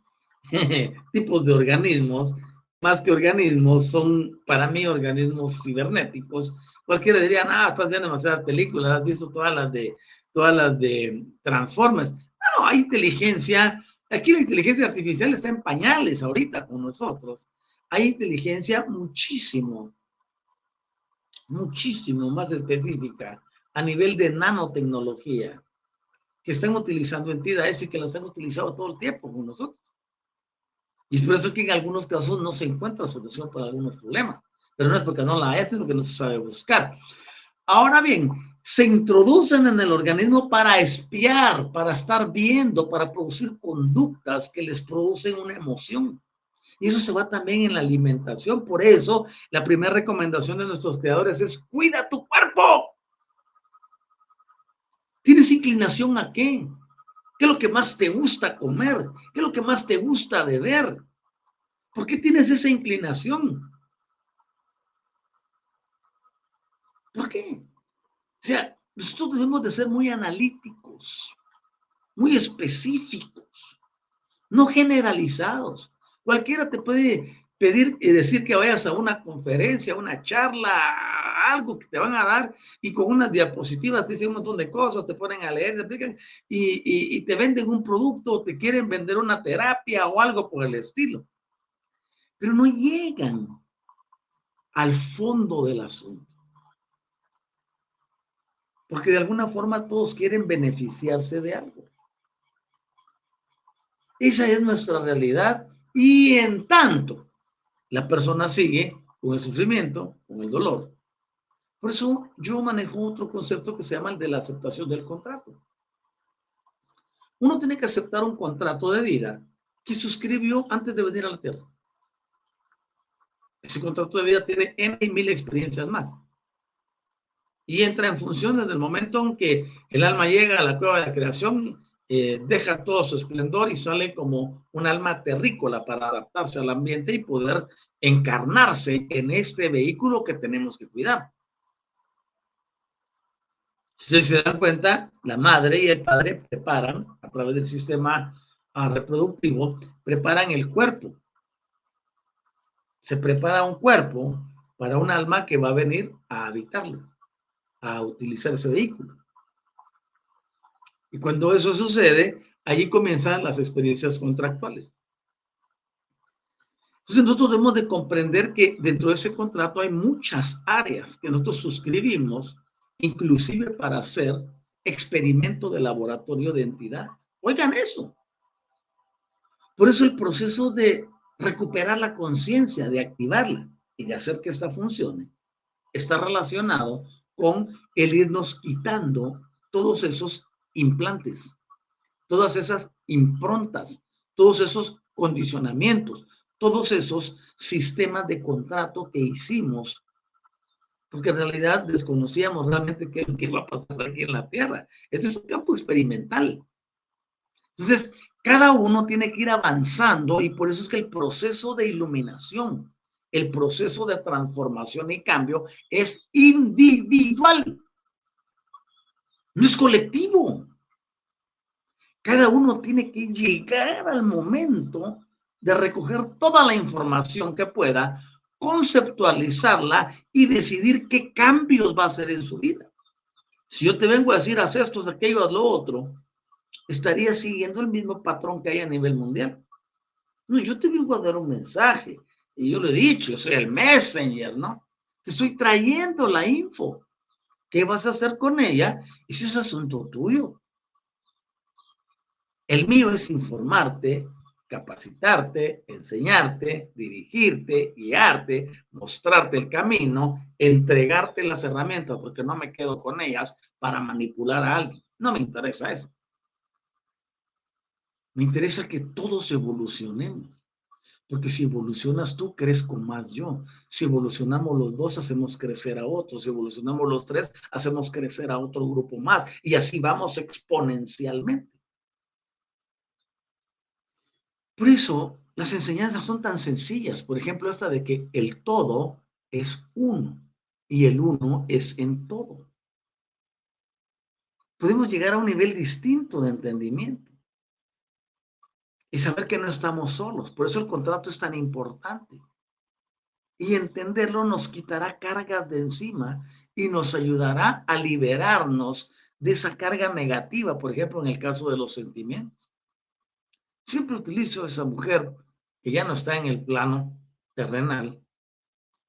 [laughs] tipos de organismos, más que organismos, son para mí organismos cibernéticos, Cualquiera diría, ah, estás viendo demasiadas películas, has visto todas las de, todas las de Transformers. No, hay inteligencia. Aquí la inteligencia artificial está en pañales ahorita con nosotros. Hay inteligencia muchísimo, muchísimo más específica a nivel de nanotecnología que están utilizando entidades y que las han utilizado todo el tiempo con nosotros. Y es por eso que en algunos casos no se encuentra solución para algunos problemas pero no es porque no la es porque no se sabe buscar. Ahora bien, se introducen en el organismo para espiar, para estar viendo, para producir conductas que les producen una emoción. Y eso se va también en la alimentación. Por eso, la primera recomendación de nuestros creadores es cuida tu cuerpo. ¿Tienes inclinación a qué? ¿Qué es lo que más te gusta comer? ¿Qué es lo que más te gusta beber? ¿Por qué tienes esa inclinación? ¿Por qué? O sea, nosotros debemos de ser muy analíticos, muy específicos, no generalizados. Cualquiera te puede pedir y decir que vayas a una conferencia, una charla, algo que te van a dar y con unas diapositivas te dicen un montón de cosas, te ponen a leer, te explican y, y te venden un producto te quieren vender una terapia o algo por el estilo. Pero no llegan al fondo del asunto porque de alguna forma todos quieren beneficiarse de algo. Esa es nuestra realidad y en tanto la persona sigue con el sufrimiento, con el dolor. Por eso yo manejo otro concepto que se llama el de la aceptación del contrato. Uno tiene que aceptar un contrato de vida que suscribió antes de venir a la Tierra. Ese contrato de vida tiene N y mil experiencias más y entra en función desde el momento en que el alma llega a la cueva de la creación, eh, deja todo su esplendor y sale como un alma terrícola para adaptarse al ambiente y poder encarnarse en este vehículo que tenemos que cuidar. Si se dan cuenta, la madre y el padre preparan, a través del sistema ah, reproductivo, preparan el cuerpo. Se prepara un cuerpo para un alma que va a venir a habitarlo a utilizar ese vehículo. Y cuando eso sucede, allí comienzan las experiencias contractuales. Entonces nosotros debemos de comprender que dentro de ese contrato hay muchas áreas que nosotros suscribimos, inclusive para hacer experimento de laboratorio de entidades. Oigan eso. Por eso el proceso de recuperar la conciencia, de activarla y de hacer que esta funcione, está relacionado con el irnos quitando todos esos implantes, todas esas improntas, todos esos condicionamientos, todos esos sistemas de contrato que hicimos, porque en realidad desconocíamos realmente qué, qué iba a pasar aquí en la Tierra. Este es un campo experimental. Entonces, cada uno tiene que ir avanzando y por eso es que el proceso de iluminación el proceso de transformación y cambio es individual, no es colectivo. Cada uno tiene que llegar al momento de recoger toda la información que pueda, conceptualizarla y decidir qué cambios va a hacer en su vida. Si yo te vengo a decir, haz esto, aquello, haz lo otro, estaría siguiendo el mismo patrón que hay a nivel mundial. No, yo te vengo a dar un mensaje. Y yo lo he dicho, yo soy el messenger, ¿no? Te estoy trayendo la info. ¿Qué vas a hacer con ella? Ese es asunto tuyo. El mío es informarte, capacitarte, enseñarte, dirigirte, guiarte, mostrarte el camino, entregarte las herramientas, porque no me quedo con ellas para manipular a alguien. No me interesa eso. Me interesa que todos evolucionemos. Porque si evolucionas tú, crezco más yo. Si evolucionamos los dos, hacemos crecer a otros. Si evolucionamos los tres, hacemos crecer a otro grupo más. Y así vamos exponencialmente. Por eso, las enseñanzas son tan sencillas. Por ejemplo, esta de que el todo es uno y el uno es en todo. Podemos llegar a un nivel distinto de entendimiento y saber que no estamos solos. Por eso el contrato es tan importante. Y entenderlo nos quitará cargas de encima y nos ayudará a liberarnos de esa carga negativa, por ejemplo, en el caso de los sentimientos. Siempre utilizo a esa mujer que ya no está en el plano terrenal,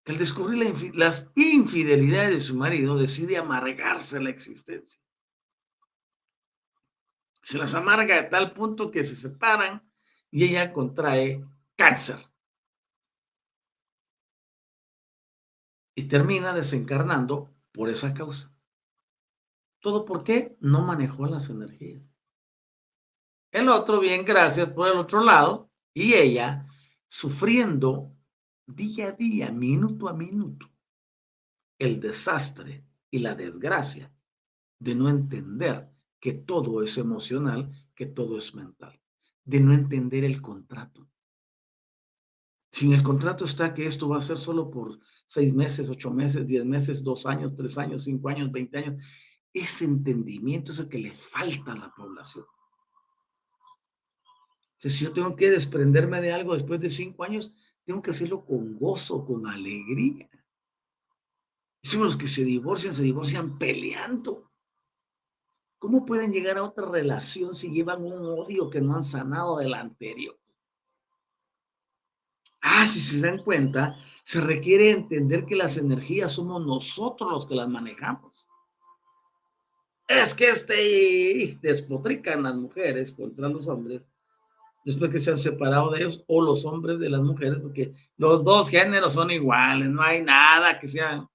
que al descubrir las infidelidades de su marido decide amargarse la existencia. Se las amarga de tal punto que se separan y ella contrae cáncer. Y termina desencarnando por esa causa. ¿Todo por qué? No manejó las energías. El otro, bien, gracias por el otro lado. Y ella sufriendo día a día, minuto a minuto, el desastre y la desgracia de no entender que todo es emocional, que todo es mental de no entender el contrato. Si en el contrato está que esto va a ser solo por seis meses, ocho meses, diez meses, dos años, tres años, cinco años, veinte años, ese entendimiento es el que le falta a la población. Si yo tengo que desprenderme de algo después de cinco años, tengo que hacerlo con gozo, con alegría. Si los que se divorcian, se divorcian peleando. ¿Cómo pueden llegar a otra relación si llevan un odio que no han sanado del anterior? Ah, si se dan cuenta, se requiere entender que las energías somos nosotros los que las manejamos. Es que este despotrican las mujeres contra los hombres después que se han separado de ellos o los hombres de las mujeres, porque los dos géneros son iguales, no hay nada que sea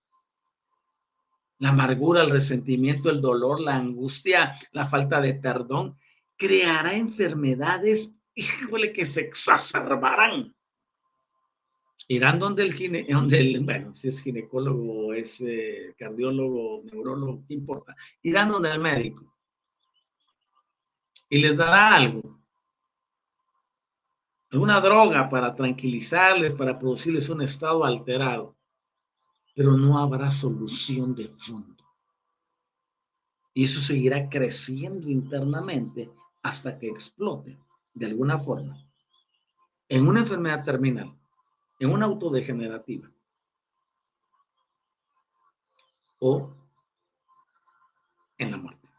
la amargura, el resentimiento, el dolor, la angustia, la falta de perdón, creará enfermedades, híjole, que se exacerbarán. Irán donde el, gine, [laughs] el bueno, si es ginecólogo, es eh, cardiólogo, neurólogo, ¿qué importa? Irán donde el médico y les dará algo, alguna droga para tranquilizarles, para producirles un estado alterado pero no habrá solución de fondo. Y eso seguirá creciendo internamente hasta que explote de alguna forma en una enfermedad terminal, en una autodegenerativa o en la muerte.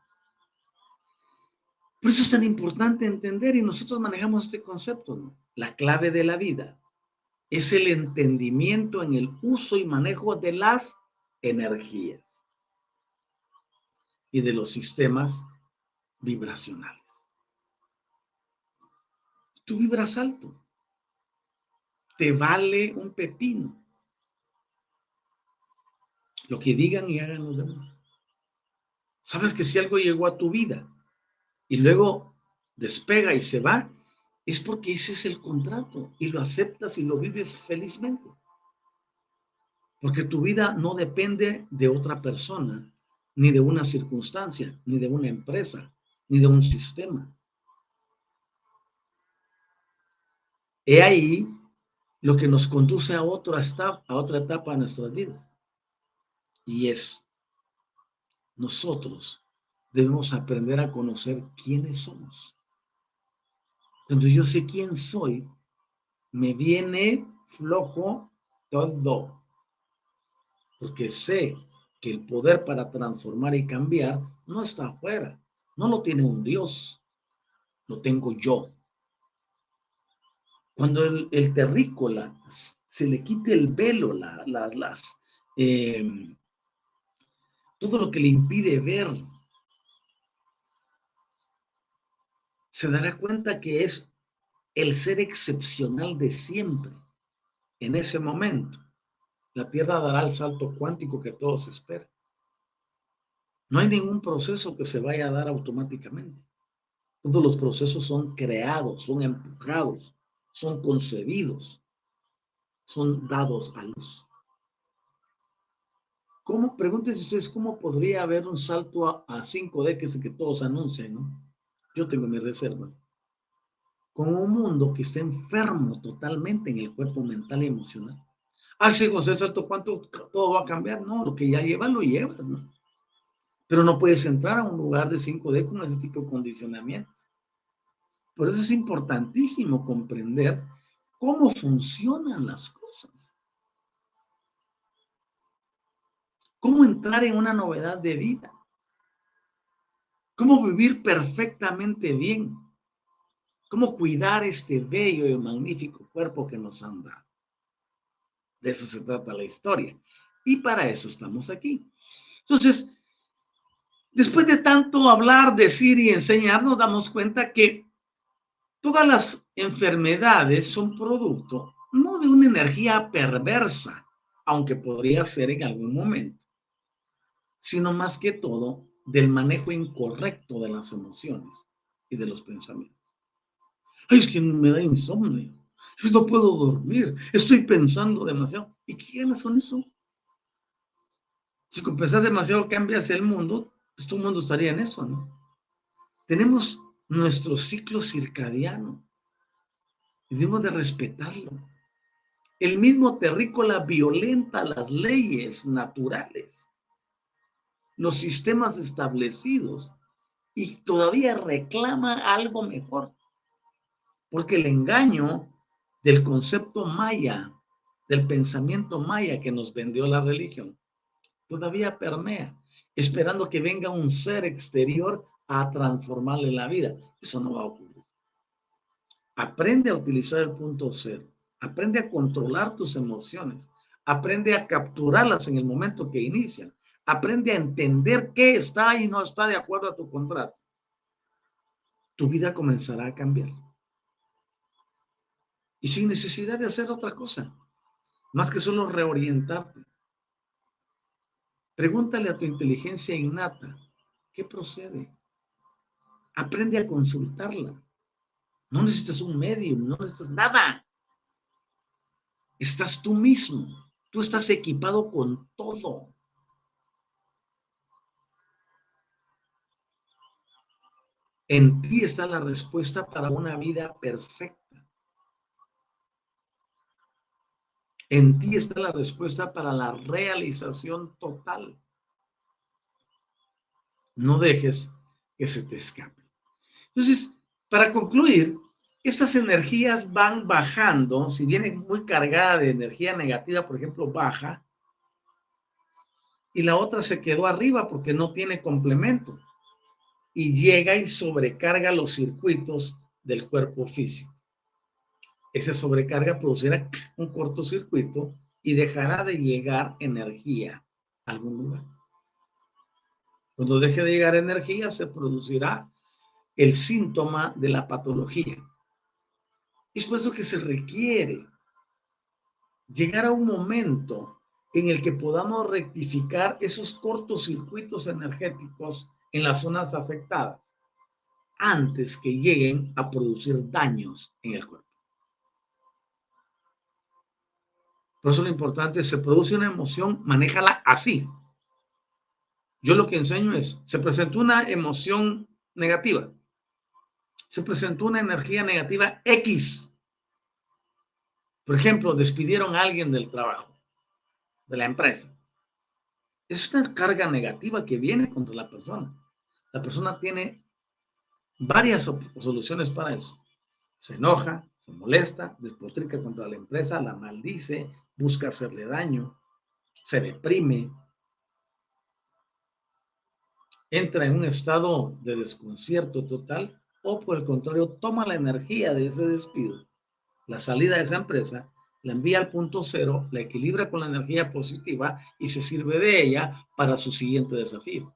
Por eso es tan importante entender y nosotros manejamos este concepto, ¿no? La clave de la vida es el entendimiento en el uso y manejo de las energías y de los sistemas vibracionales. Tú vibras alto. Te vale un pepino. Lo que digan y hagan los demás. Sabes que si algo llegó a tu vida y luego despega y se va, es porque ese es el contrato y lo aceptas y lo vives felizmente. Porque tu vida no depende de otra persona, ni de una circunstancia, ni de una empresa, ni de un sistema. He ahí lo que nos conduce a otra, etapa, a otra etapa de nuestras vidas. Y es, nosotros debemos aprender a conocer quiénes somos Cuando yo sé quién soy, me viene flojo todo. Porque sé que el poder para transformar y cambiar no está afuera. No lo tiene un Dios. Lo tengo yo. Cuando el, terrícola se le quite el velo, las, em, todo lo que le impide ver, se dará cuenta que es el ser excepcional de siempre. En ese momento, la Tierra dará el salto cuántico que todos esperan. No hay ningún proceso que se vaya a dar automáticamente. Todos los procesos son creados, son empujados, son concebidos, son dados a luz. ¿Cómo, pregúntense ustedes, cómo podría haber un salto a, 5D que que todos anuncian, ¿no? Yo tengo mis reservas. Con un mundo que está enfermo totalmente en el cuerpo mental y emocional. Ah, sí, José Salto, ¿cuánto todo va a cambiar? No, lo que ya llevas, lo llevas, ¿no? Pero no puedes entrar a un lugar de 5D con ese tipo de condicionamientos. Por eso es importantísimo comprender cómo funcionan las cosas. Cómo entrar en una novedad de vida. Cómo vivir perfectamente bien. Cómo cuidar este bello y magnífico cuerpo que nos han dado. De eso se trata la historia. Y para eso estamos aquí. Entonces, Después de tanto hablar, decir y enseñar, nos damos cuenta que todas las enfermedades son producto no de una energía perversa, aunque podría ser en algún momento, sino más que todo del manejo incorrecto de las emociones y de los pensamientos. Ay, es que me da insomnio, no puedo dormir, estoy pensando demasiado. ¿Y qué ganas con eso? Si con pensar demasiado cambias el mundo, pues todo el mundo estaría en eso, ¿no? Tenemos nuestro ciclo circadiano y debemos de respetarlo. El mismo terrícola violenta las leyes naturales, los sistemas establecidos y todavía reclama algo mejor. Porque el engaño del concepto maya, del pensamiento maya que nos vendió la religión, todavía permea esperando que venga un ser exterior a transformarle la vida. Eso no va a ocurrir. Aprende a utilizar el punto cero. Aprende a controlar tus emociones. Aprende a capturarlas en el momento que inician. Aprende a entender qué está y no está de acuerdo a tu contrato. Tu vida comenzará a cambiar. Y sin necesidad de hacer otra cosa, más que solo reorientarte. Pregúntale a tu inteligencia innata, ¿qué procede? Aprende a consultarla. No necesitas un medium, no necesitas nada. Estás tú mismo. Tú estás equipado con todo. En ti está la respuesta para una vida perfecta. En ti está la respuesta para la realización total. No dejes que se te escape. Entonces, para concluir, estas energías van bajando, si viene muy cargada de energía negativa, por ejemplo, baja, y la otra se quedó arriba porque no tiene complemento, y llega y sobrecarga los circuitos del cuerpo físico esa sobrecarga producirá un cortocircuito y dejará de llegar energía a algún lugar. Cuando deje de llegar energía, se producirá el síntoma de la patología. Es por eso que se requiere llegar a un momento en el que podamos rectificar esos cortocircuitos energéticos en las zonas afectadas antes que lleguen a producir daños en el cuerpo. Por eso lo importante es, se produce una emoción, manéjala así. Yo lo que enseño es, se presentó una emoción negativa, se presentó una energía negativa X. Por ejemplo, despidieron a alguien del trabajo, de la empresa. Es una carga negativa que viene contra la persona. La persona tiene varias soluciones para eso. Se enoja, se molesta, despotrica contra la empresa, la maldice, busca hacerle daño, se deprime, entra en un estado de desconcierto total o por el contrario toma la energía de ese despido, la salida de esa empresa, la envía al punto cero, la equilibra con la energía positiva y se sirve de ella para su siguiente desafío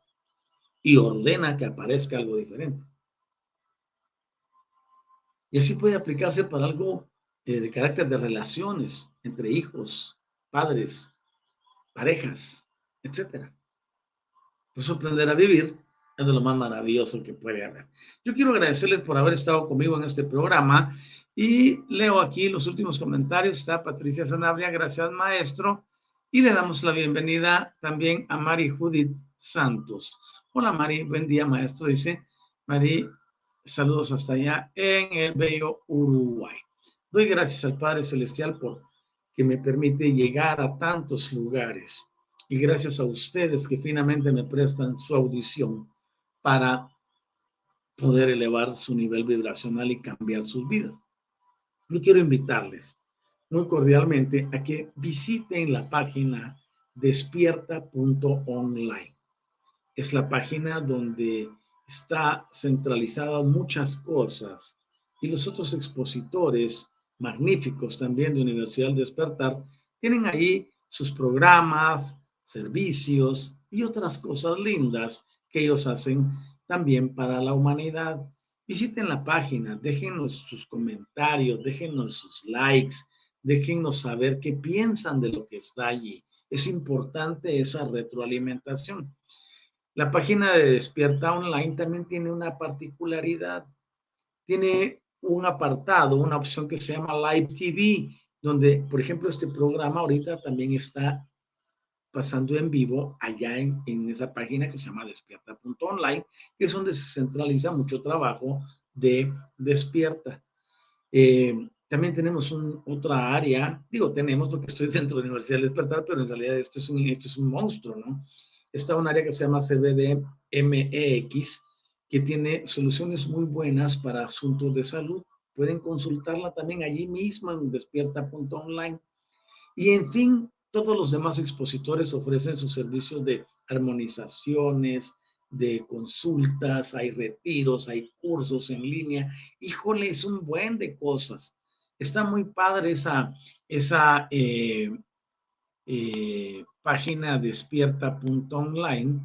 y ordena que aparezca algo diferente. Y así puede aplicarse para algo eh, de carácter de relaciones entre hijos, padres, parejas, etc. Pues aprender a vivir es de lo más maravilloso que puede haber. Yo quiero agradecerles por haber estado conmigo en este programa y leo aquí los últimos comentarios. Está Patricia Sanabria, gracias maestro. Y le damos la bienvenida también a Mari Judith Santos. Hola Mari, buen día maestro, dice Mari, saludos hasta allá en el bello Uruguay. Doy gracias al Padre Celestial por que me permite llegar a tantos lugares y gracias a ustedes que finalmente me prestan su audición para poder elevar su nivel vibracional y cambiar sus vidas. Yo quiero invitarles muy cordialmente a que visiten la página despierta.online es la página donde está centralizada muchas cosas y los otros expositores magníficos también de Universidad Despertar tienen ahí sus programas, servicios y otras cosas lindas que ellos hacen también para la humanidad. Visiten la página, déjenos sus comentarios, déjenos sus likes, déjenos saber qué piensan de lo que está allí. Es importante esa retroalimentación. La página de Despierta Online también tiene una particularidad. Tiene un apartado, una opción que se llama Live TV, donde, por ejemplo, este programa ahorita también está pasando en vivo allá en, esa página que se llama despierta.online, que es donde se centraliza mucho trabajo de Despierta. Eh, también tenemos otra área, digo tenemos porque estoy dentro de la Universidad de Despertar, pero en realidad esto es un, esto es un monstruo, ¿no? Está un área que se llama CBDMEX, que tiene soluciones muy buenas para asuntos de salud. Pueden consultarla también allí mismo en despierta.online. Y en fin, todos los demás expositores ofrecen sus servicios de armonizaciones, de consultas, hay retiros, hay cursos en línea. Híjole, es un buen de cosas. Está muy padre esa, esa eh, eh, página despierta.online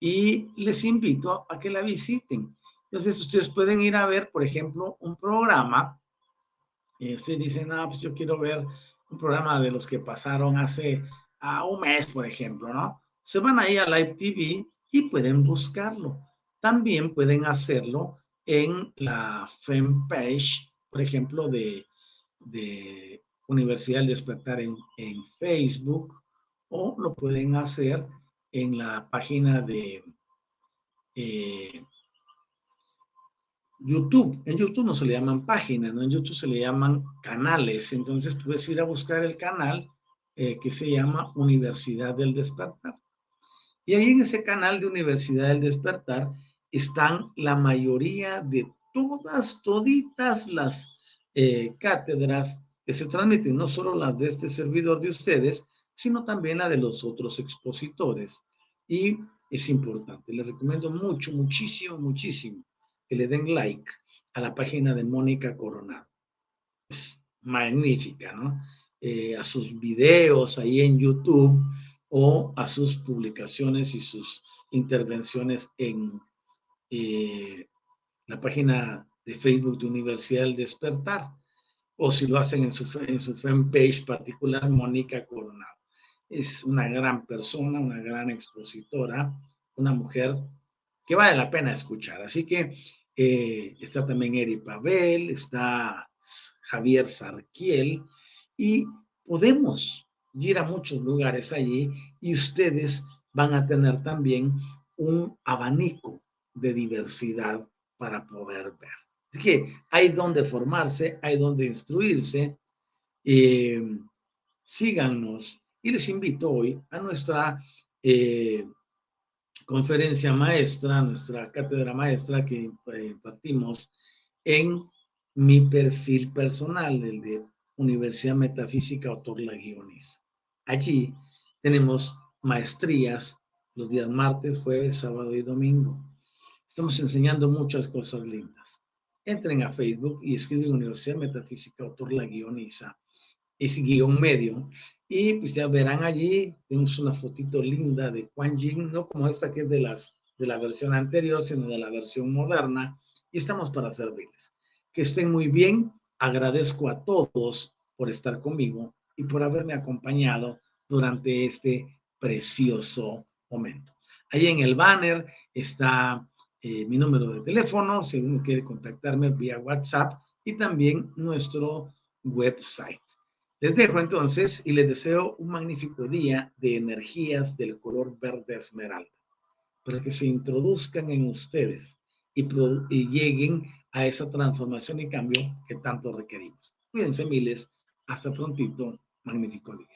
y les invito a que la visiten. Entonces, ustedes pueden ir a ver, por ejemplo, un programa. Y ustedes dicen, ah, pues yo quiero ver un programa de los que pasaron hace un mes, por ejemplo, ¿no? Se van ahí a Live TV y pueden buscarlo. También pueden hacerlo en la fanpage, por ejemplo, de, de Universidad del Despertar en, en Facebook o lo pueden hacer en la página de eh, YouTube. En YouTube no se le llaman páginas, ¿no? En YouTube se le llaman canales. Entonces puedes ir a buscar el canal eh, que se llama Universidad del Despertar. Y ahí en ese canal de Universidad del Despertar están la mayoría de todas, toditas las eh, cátedras que se transmiten, no solo las de este servidor de ustedes, sino también la de los otros expositores. Y es importante, les recomiendo mucho, muchísimo, muchísimo que le den like a la página de Mónica Coronado. Es magnífica, ¿no? Eh, a sus videos ahí en YouTube o a sus publicaciones y sus intervenciones en eh, la página de Facebook de Universidad del Despertar o si lo hacen en su, en su fanpage particular, Mónica Coronado es una gran persona, una gran expositora, una mujer que vale la pena escuchar. Así que eh, está también Eri Pavel, está Javier Sarquiel y podemos ir a muchos lugares allí y ustedes van a tener también un abanico de diversidad para poder ver. Que hay donde formarse, hay donde instruirse. Eh, síganos y les invito hoy a nuestra eh, conferencia maestra, nuestra cátedra maestra que eh, impartimos en mi perfil personal, el de Universidad Metafísica Autor La Guioniza. Allí tenemos maestrías los días martes, jueves, sábado y domingo. Estamos enseñando muchas cosas lindas. Entren a Facebook y escriben Universidad Metafísica Autor La Guioniza. Es guion medio. Y pues ya verán allí, tenemos una fotito linda de Juan Jin, no como esta que es de, las, de la versión anterior, sino de la versión moderna. Y estamos para servirles. Que estén muy bien. Agradezco a todos por estar conmigo y por haberme acompañado durante este precioso momento. Ahí en el banner está eh, mi número de teléfono, si uno quiere contactarme vía WhatsApp y también nuestro website. Les dejo entonces y les deseo un magnífico día de energías del color verde esmeralda, para que se introduzcan en ustedes y, y lleguen a esa transformación y cambio que tanto requerimos. Cuídense miles, hasta prontito, magnífico día.